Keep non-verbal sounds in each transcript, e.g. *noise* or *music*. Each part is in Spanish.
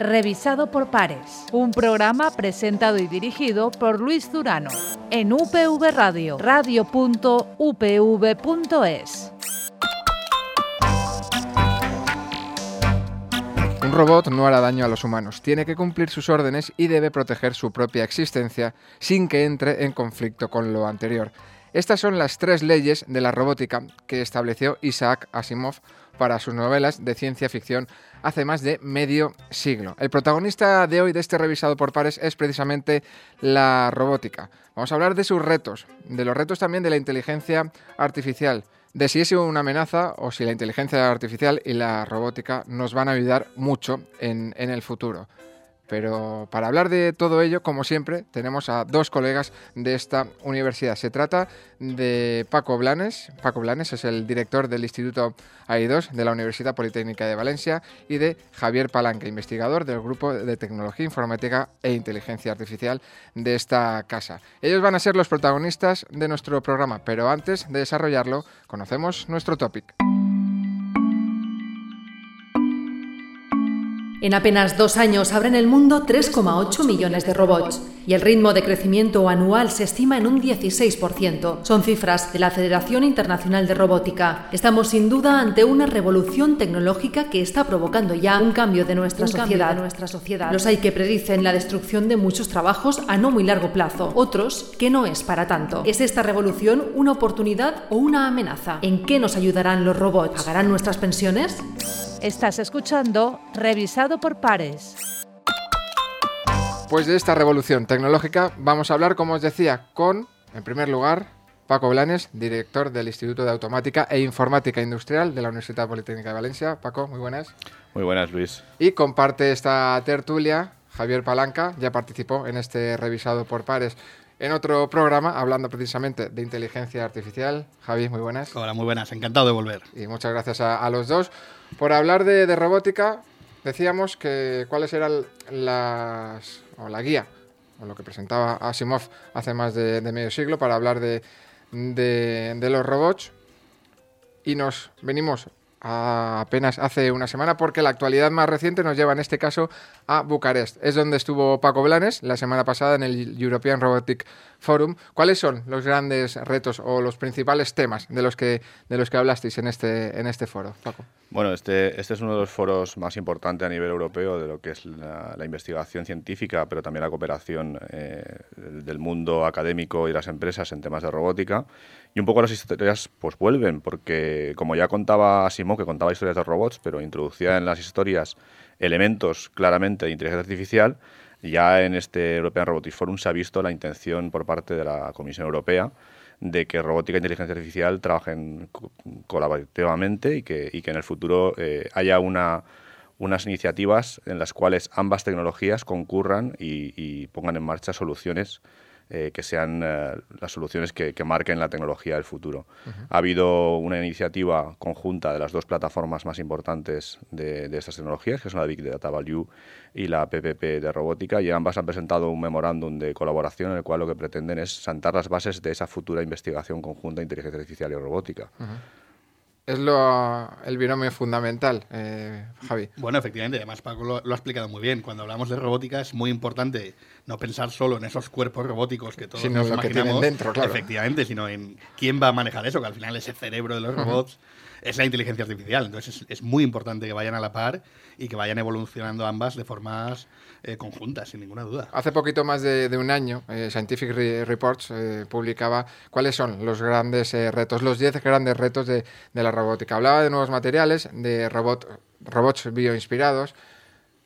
revisado por pares. Un programa presentado y dirigido por Luis Durano en UPV Radio, radio.upv.es. Un robot no hará daño a los humanos, tiene que cumplir sus órdenes y debe proteger su propia existencia sin que entre en conflicto con lo anterior. Estas son las tres leyes de la robótica que estableció Isaac Asimov para sus novelas de ciencia ficción hace más de medio siglo. El protagonista de hoy de este revisado por pares es precisamente la robótica. Vamos a hablar de sus retos, de los retos también de la inteligencia artificial, de si es una amenaza o si la inteligencia artificial y la robótica nos van a ayudar mucho en, en el futuro. Pero para hablar de todo ello, como siempre, tenemos a dos colegas de esta universidad. Se trata de Paco Blanes. Paco Blanes es el director del Instituto AI2 de la Universidad Politécnica de Valencia y de Javier Palanca, investigador del Grupo de Tecnología Informática e Inteligencia Artificial de esta casa. Ellos van a ser los protagonistas de nuestro programa, pero antes de desarrollarlo, conocemos nuestro topic. En apenas dos años habrá en el mundo 3,8 millones de robots y el ritmo de crecimiento anual se estima en un 16%. Son cifras de la Federación Internacional de Robótica. Estamos sin duda ante una revolución tecnológica que está provocando ya un cambio de nuestra, sociedad. De nuestra sociedad. Los hay que predicen la destrucción de muchos trabajos a no muy largo plazo, otros que no es para tanto. ¿Es esta revolución una oportunidad o una amenaza? ¿En qué nos ayudarán los robots? ¿Pagarán nuestras pensiones? Estás escuchando Revisado por Pares. Pues de esta revolución tecnológica vamos a hablar, como os decía, con, en primer lugar, Paco Blanes, director del Instituto de Automática e Informática Industrial de la Universidad Politécnica de Valencia. Paco, muy buenas. Muy buenas, Luis. Y comparte esta tertulia Javier Palanca, ya participó en este revisado por pares en otro programa hablando precisamente de inteligencia artificial. Javi, muy buenas. Hola, muy buenas, encantado de volver. Y muchas gracias a, los dos. Por hablar de, robótica, decíamos que cuáles eran las. o la guía, o lo que presentaba Asimov hace más de, medio siglo para hablar de, de los robots. Y nos venimos apenas hace una semana, porque la actualidad más reciente nos lleva en este caso a Bucarest. Es donde estuvo Paco Blanes la semana pasada en el European Robotic Forum. ¿Cuáles son los grandes retos o los principales temas de los que, de los que hablasteis en este, en este foro, Paco? Bueno, este, este es uno de los foros más importantes a nivel europeo de lo que es la, investigación científica, pero también la cooperación eh, del mundo académico y las empresas en temas de robótica. Y un poco las historias pues vuelven, porque como ya contaba Simón, que contaba historias de robots, pero introducía en las historias elementos claramente de inteligencia artificial, ya en este European Robotics Forum se ha visto la intención por parte de la Comisión Europea de que robótica e inteligencia artificial trabajen colaborativamente y que, en el futuro eh, haya una, unas iniciativas en las cuales ambas tecnologías concurran y pongan en marcha soluciones eh, que sean eh, las soluciones que, marquen la tecnología del futuro. Ha habido una iniciativa conjunta de las dos plataformas más importantes de, estas tecnologías, que son la Big Data Value y la PPP de robótica, y ambas han presentado un memorándum de colaboración en el cual lo que pretenden es sentar las bases de esa futura investigación conjunta de inteligencia artificial y robótica es lo, el binomio fundamental, eh, Javi. Bueno, efectivamente, además Paco lo, ha explicado muy bien. Cuando hablamos de robótica es muy importante no pensar solo en esos cuerpos robóticos que todos nos imaginamos, dentro, claro. efectivamente, sino en quién va a manejar eso, que al final ese cerebro de los robots es la inteligencia artificial. Entonces es, muy importante que vayan a la par y que vayan evolucionando ambas de formas eh, conjuntas, sin ninguna duda. Hace poquito más de, un año, eh, Scientific Reports eh, publicaba cuáles son los grandes retos, los 10 grandes retos de, la robótica. Hablaba de nuevos materiales, de robot, robots bioinspirados,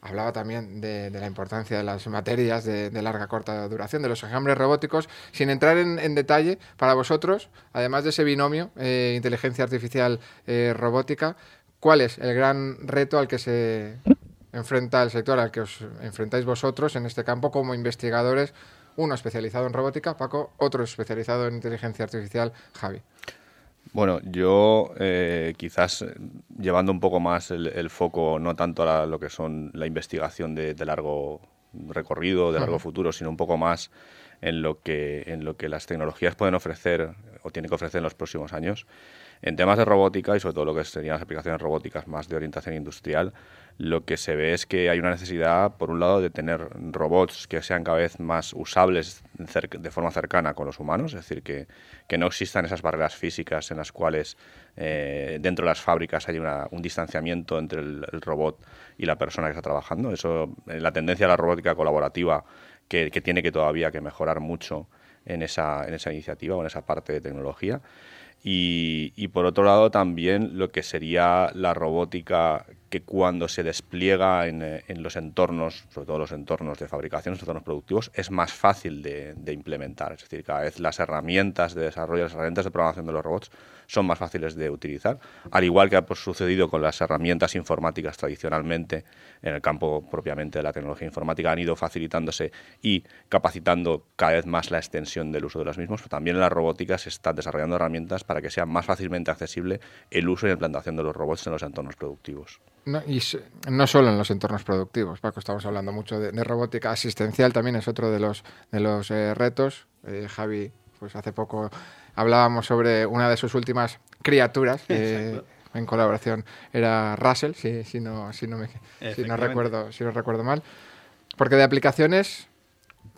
hablaba también de, la importancia de las materias de, larga corta duración, de los enjambres robóticos, sin entrar en, detalle, para vosotros, además de ese binomio, eh, inteligencia artificial eh, robótica, ¿cuál es el gran reto al que se enfrenta el sector, al que os enfrentáis vosotros en este campo como investigadores? Uno especializado en robótica, Paco, otro especializado en inteligencia artificial, Javi. Bueno, yo eh, quizás eh, llevando un poco más el, foco, no tanto a lo que son la investigación de, largo recorrido, de largo futuro, sino un poco más en lo que en lo que las tecnologías pueden ofrecer o tienen que ofrecer en los próximos años. En temas de robótica y sobre todo lo que serían las aplicaciones robóticas más de orientación industrial, lo que se ve es que hay una necesidad, por un lado, de tener robots que sean cada vez más usables de forma cercana con los humanos, es decir, que, no existan esas barreras físicas en las cuales eh, dentro de las fábricas hay un distanciamiento entre el, robot y la persona que está trabajando. Eso, eh, la tendencia a la robótica colaborativa que, que tiene que todavía que mejorar mucho en esa, en esa iniciativa o en esa parte de tecnología. Y, y, por otro lado también lo que sería la robótica que cuando se despliega en, eh, en, los entornos, sobre todo los entornos de fabricación, los entornos productivos, es más fácil de, de, implementar. Es decir, cada vez las herramientas de desarrollo, las herramientas de programación de los robots son más fáciles de utilizar, al igual que ha pues, sucedido con las herramientas informáticas tradicionalmente en el campo propiamente de la tecnología informática, han ido facilitándose y capacitando cada vez más la extensión del uso de las mismas, pero también en la robótica se están desarrollando herramientas para que sea más fácilmente accesible el uso y la implantación de los robots en los entornos productivos. No, y no solo en los entornos productivos, Paco, estamos hablando mucho de, de robótica asistencial, también es otro de los, de los eh, retos. Eh, Javi, pues hace poco hablábamos sobre una de sus últimas criaturas. Eh, en colaboración era Russell, si, si, no, si, no, me, si, no recuerdo, si no recuerdo mal. Porque de aplicaciones,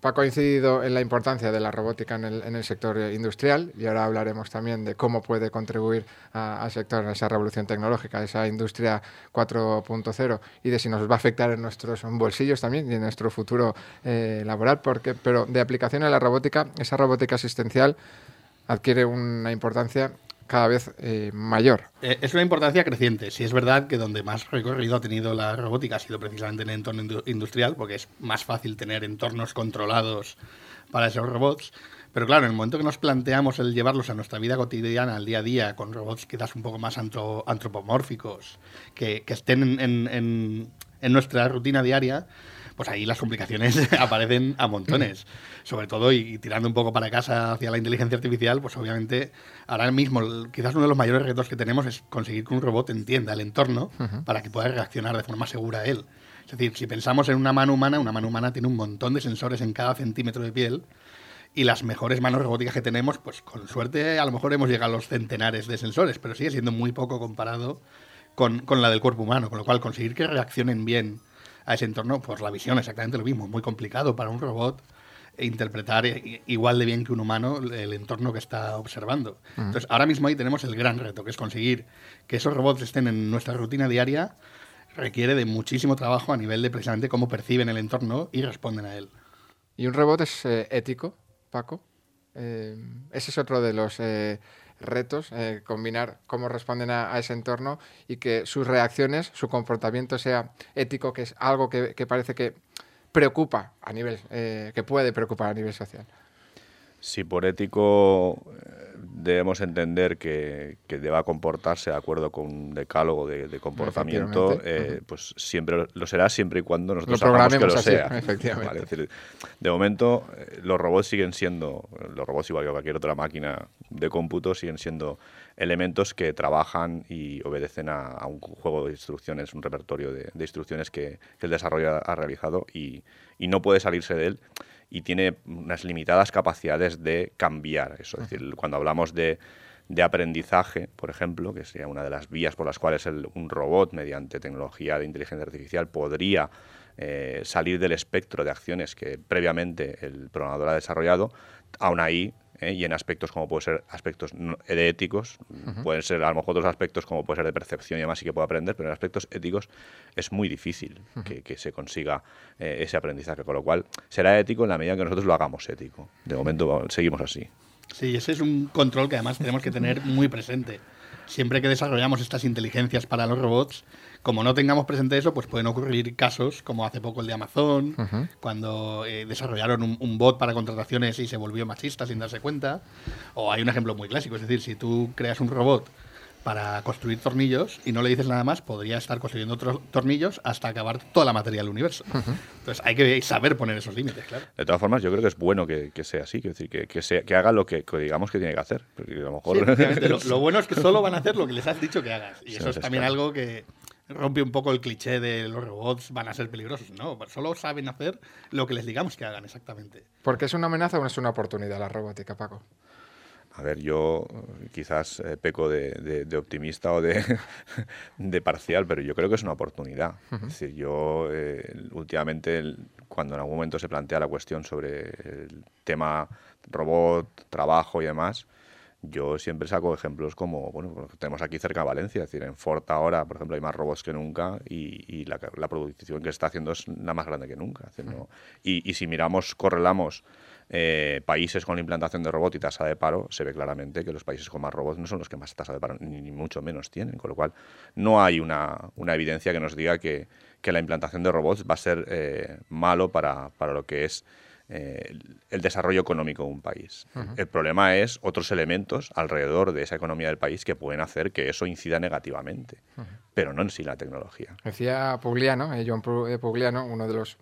Paco ha coincidido en la importancia de la robótica en el, en el sector industrial y ahora hablaremos también de cómo puede contribuir al sector en esa revolución tecnológica, esa industria 4.0 y de si nos va a afectar en nuestros bolsillos también y en nuestro futuro eh, laboral. Porque, pero de aplicación a la robótica, esa robótica asistencial adquiere una importancia cada vez eh, mayor. Eh, es una importancia creciente. Si es verdad que donde más recorrido ha tenido la robótica ha sido precisamente en el entorno industrial, porque es más fácil tener entornos controlados para esos robots. Pero claro, en el momento que nos planteamos el llevarlos a nuestra vida cotidiana, al día a día, con robots quizás un poco más antropomórficos, que, estén en, en nuestra rutina diaria, pues ahí las complicaciones *laughs* aparecen a montones. Sobre todo, y, tirando un poco para casa hacia la inteligencia artificial, pues obviamente ahora mismo quizás uno de los mayores retos que tenemos es conseguir que un robot entienda el entorno para que pueda reaccionar de forma segura a él. Es decir, si pensamos en una mano humana, una mano humana tiene un montón de sensores en cada centímetro de piel y las mejores manos robóticas que tenemos, pues con suerte a lo mejor hemos llegado a los centenares de sensores, pero sigue siendo muy poco comparado con, con la del cuerpo humano, con lo cual conseguir que reaccionen bien a ese entorno, pues la visión exactamente lo mismo, muy complicado para un robot interpretar igual de bien que un humano el entorno que está observando. Entonces, ahora mismo ahí tenemos el gran reto, que es conseguir que esos robots estén en nuestra rutina diaria, requiere de muchísimo trabajo a nivel de precisamente cómo perciben el entorno y responden a él. ¿Y un robot es eh, ético, Paco? Eh, ese es otro de los... Eh, retos, eh, combinar cómo responden a, ese entorno y que sus reacciones, su comportamiento sea ético, que es algo que, parece que preocupa a nivel, eh, que puede preocupar a nivel social. Si por ético debemos entender que, que, deba comportarse de acuerdo con un decálogo de, de comportamiento, eh, pues siempre lo será siempre y cuando nosotros lo hagamos que lo así, sea. Efectivamente. ¿vale? Es decir, de momento, eh, los robots siguen siendo, los robots igual que cualquier otra máquina de cómputo, siguen siendo elementos que trabajan y obedecen a, a un juego de instrucciones, un repertorio de, de instrucciones que, que, el desarrollo ha realizado y, y no puede salirse de él y tiene unas limitadas capacidades de cambiar eso. Es decir, cuando hablamos de, de aprendizaje, por ejemplo, que sería una de las vías por las cuales el, un robot, mediante tecnología de inteligencia artificial, podría eh, salir del espectro de acciones que previamente el programador ha desarrollado, aún ahí ¿eh? y en aspectos como pueden ser aspectos de éticos, uh -huh. pueden ser a lo mejor otros aspectos como puede ser de percepción y demás sí que puede aprender, pero en aspectos éticos es muy difícil uh -huh. que, que, se consiga eh, ese aprendizaje, con lo cual será ético en la medida que nosotros lo hagamos ético. De momento seguimos así. Sí, ese es un control que además tenemos que tener muy presente. Siempre que desarrollamos estas inteligencias para los robots, como no tengamos presente eso, pues pueden ocurrir casos como hace poco el de Amazon, uh -huh. cuando eh, desarrollaron un, un, bot para contrataciones y se volvió machista sin darse cuenta. O hay un ejemplo muy clásico, es decir, si tú creas un robot para construir tornillos y no le dices nada más, podría estar construyendo otros tornillos hasta acabar toda la materia del universo. Uh -huh. Entonces hay que saber poner esos límites, claro. De todas formas, yo creo que es bueno que, que sea así, que, decir, que, que, sea, que haga lo que, que, digamos que tiene que hacer. Porque a lo, mejor... sí, lo, *laughs* lo, bueno es que solo van a hacer lo que les has dicho que hagas. Y sí, eso es también claro. algo que rompe un poco el cliché de los robots van a ser peligrosos. No, solo saben hacer lo que les digamos que hagan exactamente. ¿Porque es una amenaza o es una oportunidad la robótica, Paco? A ver, yo eh, quizás eh, peco de, optimista o de, *laughs* de, parcial, pero yo creo que es una oportunidad. Es decir, yo eh, últimamente, cuando en algún momento se plantea la cuestión sobre el tema robot, trabajo y demás, yo siempre saco ejemplos como, bueno, tenemos aquí cerca de Valencia, es decir, en Ford ahora, por ejemplo, hay más robots que nunca y, la, producción que está haciendo es la más grande que nunca. y, y si miramos, correlamos eh, países con la implantación de robots y tasa de paro, se ve claramente que los países con más robots no son los que más tasa de paro, ni, mucho menos tienen. Con lo cual, no hay una, evidencia que nos diga que, la implantación de robots va a ser eh, malo para, lo que es eh, el desarrollo económico de un país. El problema es otros elementos alrededor de esa economía del país que pueden hacer que eso incida negativamente, pero no en sí la tecnología. Decía Pugliano, John Pugliano, uno de los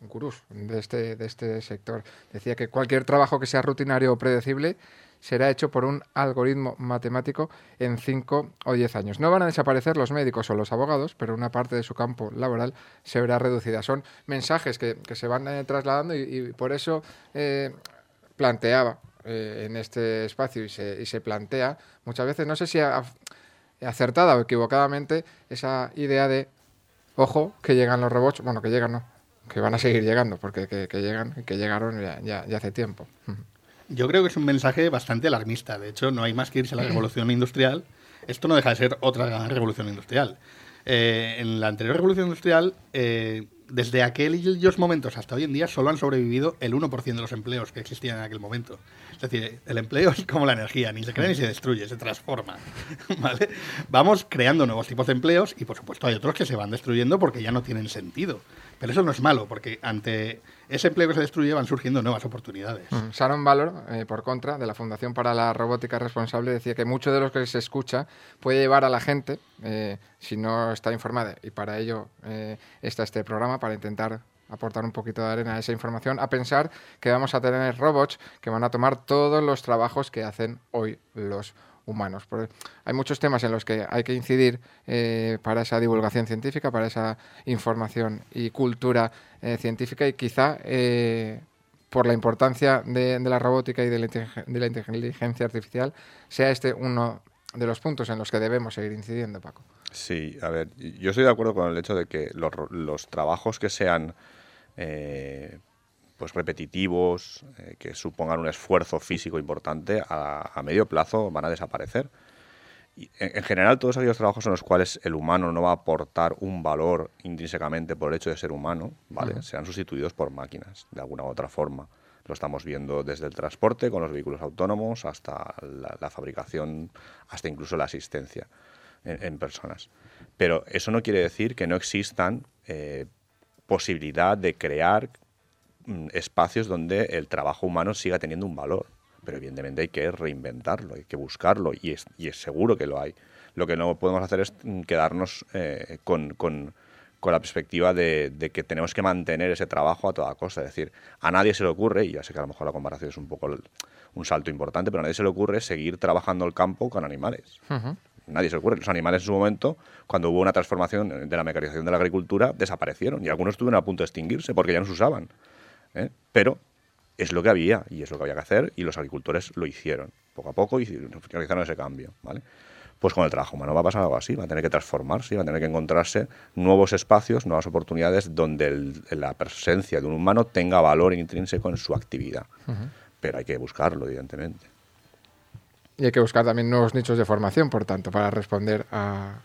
gurús de este, de este sector. Decía que cualquier trabajo que sea rutinario o predecible será hecho por un algoritmo matemático en 5 o 10 años. No van a desaparecer los médicos o los abogados, pero una parte de su campo laboral se verá reducida. Son mensajes que, se van eh, trasladando y, por eso eh, planteaba eh, en este espacio y se, y se, plantea muchas veces, no sé si acertada o equivocadamente, esa idea de, ojo, que llegan los robots, bueno, que llegan, no, que van a seguir llegando, porque que, llegan, que llegaron ya, ya, hace tiempo. Yo creo que es un mensaje bastante alarmista. De hecho, no hay más que irse a la revolución industrial. Esto no deja de ser otra revolución industrial. Eh, en la anterior revolución industrial, eh, desde aquellos momentos hasta hoy en día, solo han sobrevivido el 1% de los empleos que existían en aquel momento. Es decir, el empleo es como la energía, ni se crea ni se destruye, se transforma. *laughs* ¿vale? Vamos creando nuevos tipos de empleos y, por supuesto, hay otros que se van destruyendo porque ya no tienen sentido. Pero eso no es malo, porque ante ese empleo que se destruye van surgiendo nuevas oportunidades. Mm. Sharon Valor, eh, por contra, de la Fundación para la Robótica Responsable, decía que mucho de lo que se escucha puede llevar a la gente, eh, si no está informada, y para ello eh, está este programa, para intentar aportar un poquito de arena a esa información, a pensar que vamos a tener robots que van a tomar todos los trabajos que hacen hoy los humanos. hay muchos temas en los que hay que incidir eh, para esa divulgación científica, para esa información y cultura eh, científica y quizá eh, por la importancia de, la robótica y de la, inteligencia artificial sea este uno de los puntos en los que debemos seguir incidiendo, Paco. Sí, a ver, yo estoy de acuerdo con el hecho de que los, los trabajos que sean pues repetitivos, eh, que supongan un esfuerzo físico importante, a, medio plazo van a desaparecer. Y en, general, todos aquellos trabajos en los cuales el humano no va a aportar un valor intrínsecamente por el hecho de ser humano, ¿vale? serán sustituidos por máquinas, de alguna u otra forma. Lo estamos viendo desde el transporte, con los vehículos autónomos, hasta la, fabricación, hasta incluso la asistencia en, personas. Pero eso no quiere decir que no existan eh, posibilidad de crear espacios donde el trabajo humano siga teniendo un valor. Pero evidentemente hay que reinventarlo, hay que buscarlo y es, y es seguro que lo hay. Lo que no podemos hacer es mm, quedarnos eh, con, con, la perspectiva de, que tenemos que mantener ese trabajo a toda costa. Es decir, a nadie se le ocurre, y ya sé que a lo mejor la comparación es un poco un salto importante, pero a nadie se le ocurre seguir trabajando el campo con animales. Nadie se le ocurre. Los animales en su momento, cuando hubo una transformación de la mecanización de la agricultura, desaparecieron y algunos estuvieron a punto de extinguirse porque ya no se usaban. ¿Eh? pero es lo que había y es lo que había que hacer y los agricultores lo hicieron poco a poco y realizaron ese cambio, ¿vale? Pues con el trabajo humano va a pasar algo así, va a tener que transformarse, va a tener que encontrarse nuevos espacios, nuevas oportunidades donde la presencia de un humano tenga valor intrínseco en su actividad. Pero hay que buscarlo, evidentemente. Y hay que buscar también nuevos nichos de formación, por tanto, para responder a,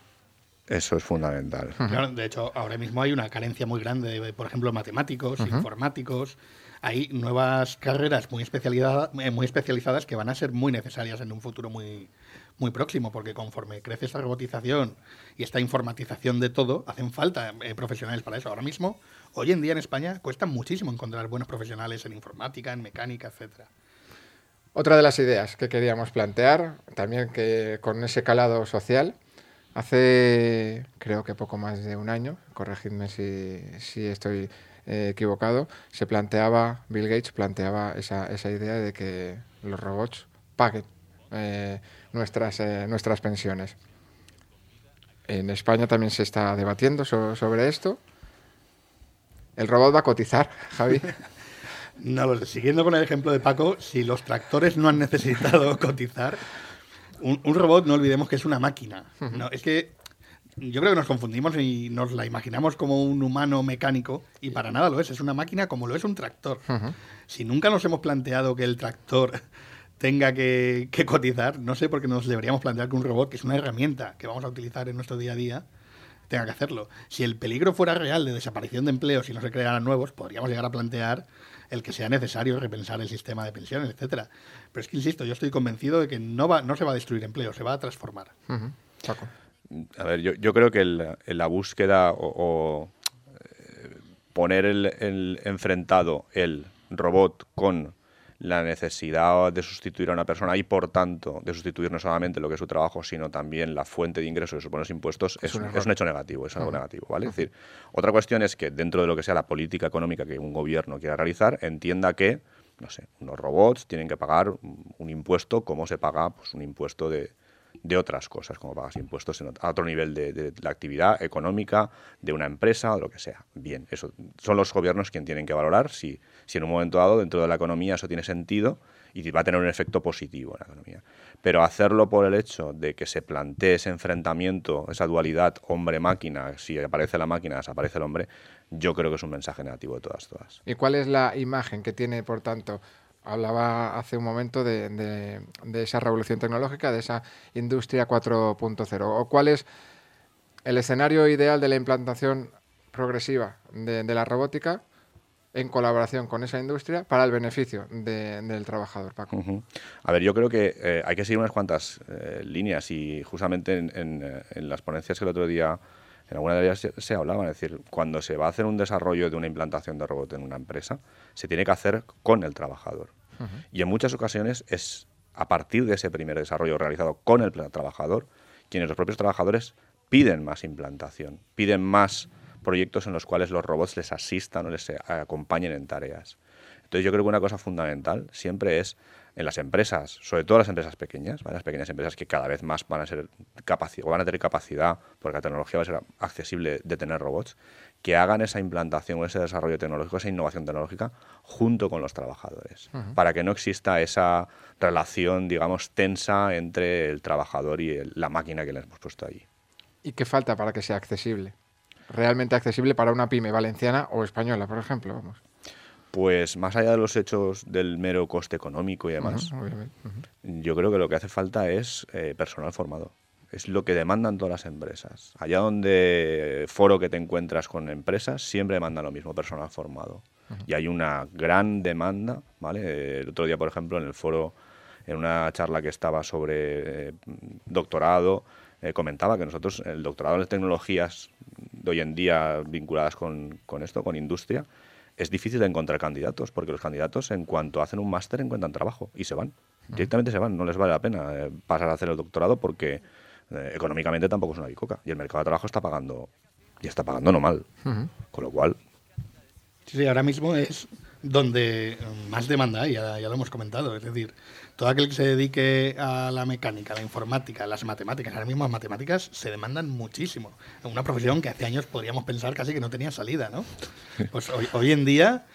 eso es fundamental. de hecho, ahora mismo hay una carencia muy grande de, por ejemplo, matemáticos, informáticos. Hay nuevas carreras muy, eh, muy especializadas que van a ser muy necesarias en un futuro muy, muy próximo, porque conforme crece esta robotización y esta informatización de todo, hacen falta eh, profesionales para eso. Ahora mismo, hoy en día en España, cuesta muchísimo encontrar buenos profesionales en informática, en mecánica, etcétera. Otra de las ideas que queríamos plantear, también que con ese calado social, Hace, creo que poco más de un año, corregidme si, si estoy eh, equivocado, se planteaba, Bill Gates planteaba esa, esa idea de que los robots paguen eh, nuestras, eh, nuestras pensiones. En España también se está debatiendo sobre esto. El robot va a cotizar, *laughs* Javi. No lo sé. Siguiendo con el ejemplo de Paco, si los tractores no han necesitado *laughs* cotizar, un, un robot no olvidemos que es una máquina. No, es que yo creo que nos confundimos y nos la imaginamos como un humano mecánico y para nada lo es. Es una máquina como lo es un tractor. Si nunca nos hemos planteado que el tractor *laughs* tenga que, que cotizar, no sé por qué nos deberíamos plantear que un robot, que es una herramienta que vamos a utilizar en nuestro día a día, tenga que hacerlo. Si el peligro fuera real de desaparición de empleos y no se crearan nuevos, podríamos llegar a plantear el que sea necesario repensar el sistema de pensiones, etcétera. Pero es que insisto, yo estoy convencido de que no va, no se va a destruir empleo, se va a transformar. Paco. A ver, yo, yo creo que el- la búsqueda o, o, eh, poner el, el enfrentado el robot con la necesidad de sustituir a una persona y por tanto de sustituir no solamente lo que es su trabajo sino también la fuente de ingresos que suponen los impuestos es, un un, error. es un hecho negativo, es algo negativo, ¿vale? Es decir, otra cuestión es que dentro de lo que sea la política económica que un gobierno quiera realizar entienda que no sé, unos robots tienen que pagar un un impuesto como se paga pues, un impuesto de, de otras cosas, como pagas impuestos en ot- a otro nivel de, de la actividad económica de una empresa o lo que sea. Bien, eso son los gobiernos quienes tienen que valorar si, si en un momento dado dentro de la economía eso tiene sentido y va a tener un efecto positivo en la economía. Pero hacerlo por el hecho de que se plantee ese enfrentamiento, esa dualidad hombre-máquina, si aparece la máquina, desaparece el hombre, yo creo que es un mensaje negativo de todas, todas. ¿Y cuál es la imagen que tiene, por tanto? Hablaba hace un momento de, de- esa revolución tecnológica, de esa industria 4.0. ¿O cuál es el escenario ideal de la implantación progresiva de, la robótica en colaboración con esa industria para el beneficio de- del trabajador, Paco? A ver, yo creo que eh, hay que seguir unas cuantas eh, líneas y justamente en, en, eh, en las ponencias que el otro día, en alguna de ellas se, se hablaba, es decir, cuando se va a hacer un desarrollo de una implantación de robot en una empresa, se tiene que hacer con el trabajador. Y en muchas ocasiones es a partir de ese primer desarrollo realizado con el trabajador, quienes los propios trabajadores piden más implantación, piden más proyectos en los cuales los robots les asistan o les eh, acompañen en tareas. Entonces yo creo que una cosa fundamental siempre es en las empresas, sobre todo las empresas pequeñas, ¿vale? las pequeñas empresas que cada vez más van a ser capaci- o van a tener capacidad, porque la tecnología va a ser accesible de tener robots, que hagan esa implantación o ese desarrollo tecnológico, esa innovación tecnológica junto con los trabajadores, para que no exista esa relación, digamos, tensa entre el trabajador y el- la máquina que le hemos puesto allí. ¿Y qué falta para que sea accesible? Realmente accesible para una pyme valenciana o española, por ejemplo. Vamos. Pues más allá de los hechos del mero coste económico y demás. Yo creo que lo que hace falta es eh, personal formado. Es lo que demandan todas las empresas. Allá donde foro que te encuentras con empresas, siempre demandan lo mismo, personal formado. Y hay una gran demanda, ¿vale? El otro día, por ejemplo, en el foro, en una charla que estaba sobre eh, doctorado, eh, comentaba que nosotros, el doctorado en las tecnologías de hoy en día vinculadas con, con esto, con industria, es difícil de encontrar candidatos, porque los candidatos en cuanto hacen un máster encuentran trabajo y se van. Directamente se van, no les vale la pena eh, pasar a hacer el doctorado porque eh, económicamente tampoco es una bicoca y el mercado de trabajo está pagando y está pagando no mal. Con lo cual, Sí, sí, ahora mismo es donde más demanda hay, ya, ya lo hemos comentado. Es decir, todo aquel que se dedique a la mecánica, a la informática, a las matemáticas, ahora mismo las matemáticas se demandan muchísimo. Una profesión que hace años podríamos pensar casi que no tenía salida, ¿no? Pues hoy, hoy en día,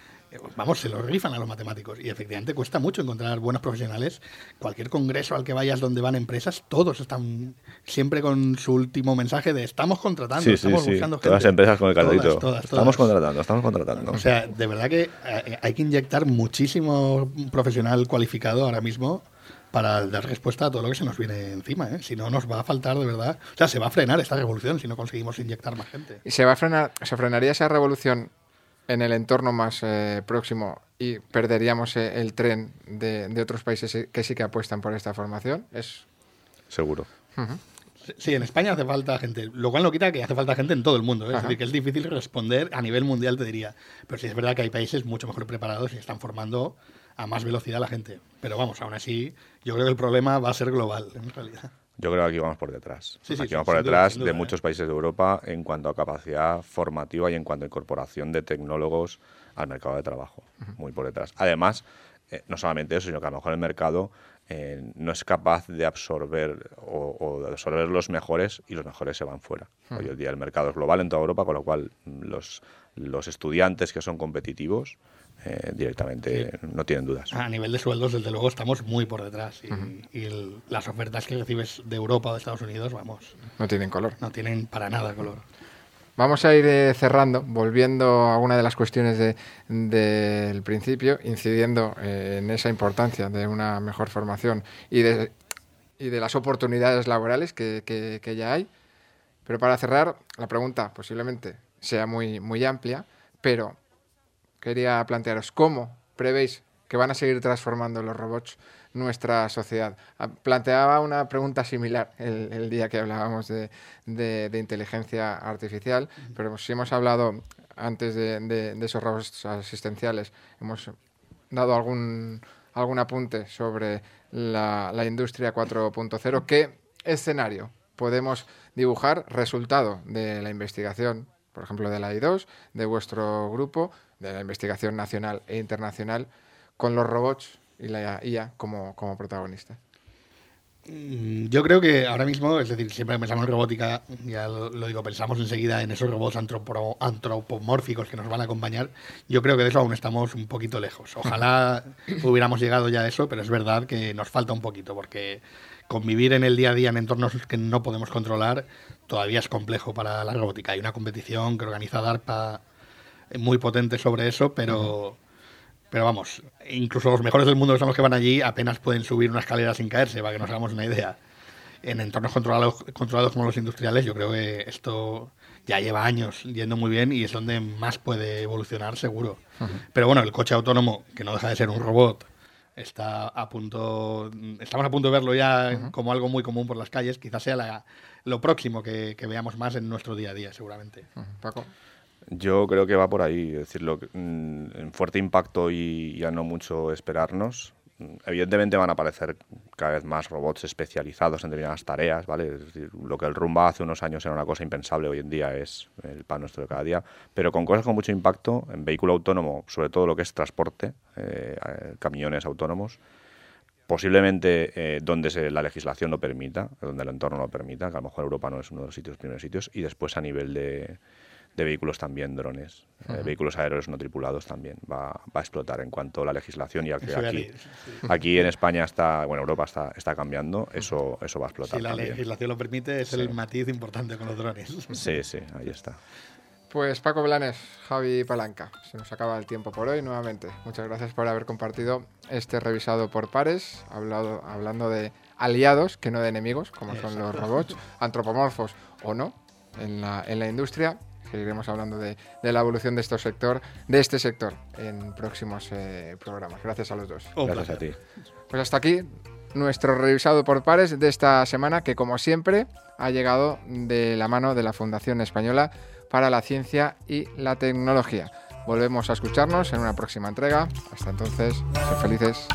vamos, se lo rifan a los matemáticos y efectivamente cuesta mucho encontrar buenos profesionales. Cualquier congreso al que vayas donde van empresas, todos están siempre con su último mensaje de estamos contratando, sí, sí, estamos sí. buscando Todas las gente". empresas con el Todas, cartelito. todas, estamos todas. contratando, estamos contratando. O sea, de verdad que eh, hay que inyectar muchísimo profesional cualificado ahora mismo para dar respuesta a todo lo que se nos viene encima. ¿eh? Si no, nos va a faltar de verdad. O sea, se va a frenar esta revolución si no conseguimos inyectar más gente. ¿Y se va a frenar, se frenaría esa revolución en el entorno más eh, próximo y perderíamos eh, el tren de, de otros países que sí que apuestan por esta formación? Es Seguro. Sí, en España hace falta gente, lo cual no quita que hace falta gente en todo el mundo. ¿eh? Es decir, que es difícil responder a nivel mundial, te diría. Pero sí es verdad que hay países mucho mejor preparados y están formando a más velocidad a la gente. Pero vamos, aún así, yo creo que el problema va a ser global, en realidad. Yo creo que aquí vamos por detrás. Sí, sí, aquí vamos por duda, detrás duda, de ¿eh? muchos países de Europa en cuanto a capacidad formativa y en cuanto a incorporación de tecnólogos al mercado de trabajo. Muy por detrás. Además, eh, no solamente eso, sino que a lo mejor el mercado eh, no es capaz de absorber o, o de absorber los mejores y los mejores se van fuera. Hoy en día el mercado es global en toda Europa, con lo cual mm, los, los estudiantes que son competitivos eh, directamente, no tienen dudas. A nivel de sueldos, desde luego, estamos muy por detrás. Y, las ofertas que recibes de Europa o de Estados Unidos, vamos. No tienen color. No tienen para nada color. Vamos a ir eh, cerrando, volviendo a una de las cuestiones del principio, incidiendo eh, en esa importancia de una mejor formación y de, y de las oportunidades laborales que, que, ya hay. Pero para cerrar, la pregunta posiblemente sea muy, muy amplia, pero quería plantearos cómo prevéis que van a seguir transformando los robots nuestra sociedad. Ah, planteaba una pregunta similar el, día que hablábamos de, inteligencia artificial, pero si hemos hablado antes de, esos robots asistenciales, hemos dado algún, algún apunte sobre la, la industria 4.0. ¿Qué escenario podemos dibujar resultado de la investigación, por ejemplo, de la I2, de vuestro grupo, de la investigación nacional e internacional, con los robots y la IA como, como protagonista? Mm, yo creo que ahora mismo, es decir, siempre pensamos en robótica, ya lo, digo, pensamos enseguida en esos robots antropomórficos que nos van a acompañar. Yo creo que de eso aún estamos un poquito lejos. Ojalá *laughs* hubiéramos llegado ya a eso, pero es verdad que nos falta un poquito, porque convivir en el día a día en entornos que no podemos controlar todavía es complejo para la robótica. Hay una competición que organiza DARPA muy potente sobre eso, pero... Pero vamos, incluso los mejores del mundo que son los que van allí apenas pueden subir una escalera sin caerse, para que nos hagamos una idea. En entornos controlados, controlados como los industriales, yo creo que esto ya lleva años yendo muy bien y es donde más puede evolucionar seguro. Pero bueno, el coche autónomo, que no deja de ser un robot, está a punto, estamos a punto de verlo ya como algo muy común por las calles. Quizás sea lo próximo que, que, veamos más en nuestro día a día, seguramente. Paco. Yo creo que va por ahí, es decir, mm, en fuerte impacto y ya no mucho esperarnos. Evidentemente van a aparecer cada vez más robots especializados en determinadas tareas, ¿vale? Decir, lo que el Rumba hace unos años era una cosa impensable, hoy en día es el pan nuestro de cada día, pero con cosas con mucho impacto, en vehículo autónomo, sobre todo lo que es transporte, eh, camiones autónomos, posiblemente eh, donde la legislación lo permita, donde el entorno lo permita, que a lo mejor Europa no es uno de los sitios, primeros sitios, y después a nivel de, de vehículos también, drones, eh, vehículos aéreos no tripulados también va, va, a explotar en cuanto a la legislación y aquí, aquí, aquí en España está, bueno, Europa está, está cambiando, eso, eso va a explotar. Si la legislación lo permite, es el matiz importante con los drones. Sí, sí, ahí está. Pues Paco Blanes, Javi Palanca, se nos acaba el tiempo por hoy nuevamente. Muchas gracias por haber compartido este revisado por pares, hablado, hablando de aliados, que no de enemigos, como son los robots, *laughs* antropomorfos o no, en la, en la industria seguiremos hablando de, la evolución de este sector, de este sector en próximos eh, programas. Gracias a los dos. Gracias a ti. Pues hasta aquí nuestro revisado por pares de esta semana, que como siempre ha llegado de la mano de la Fundación Española para la Ciencia y la Tecnología. Volvemos a escucharnos en una próxima entrega. Hasta entonces, sed felices.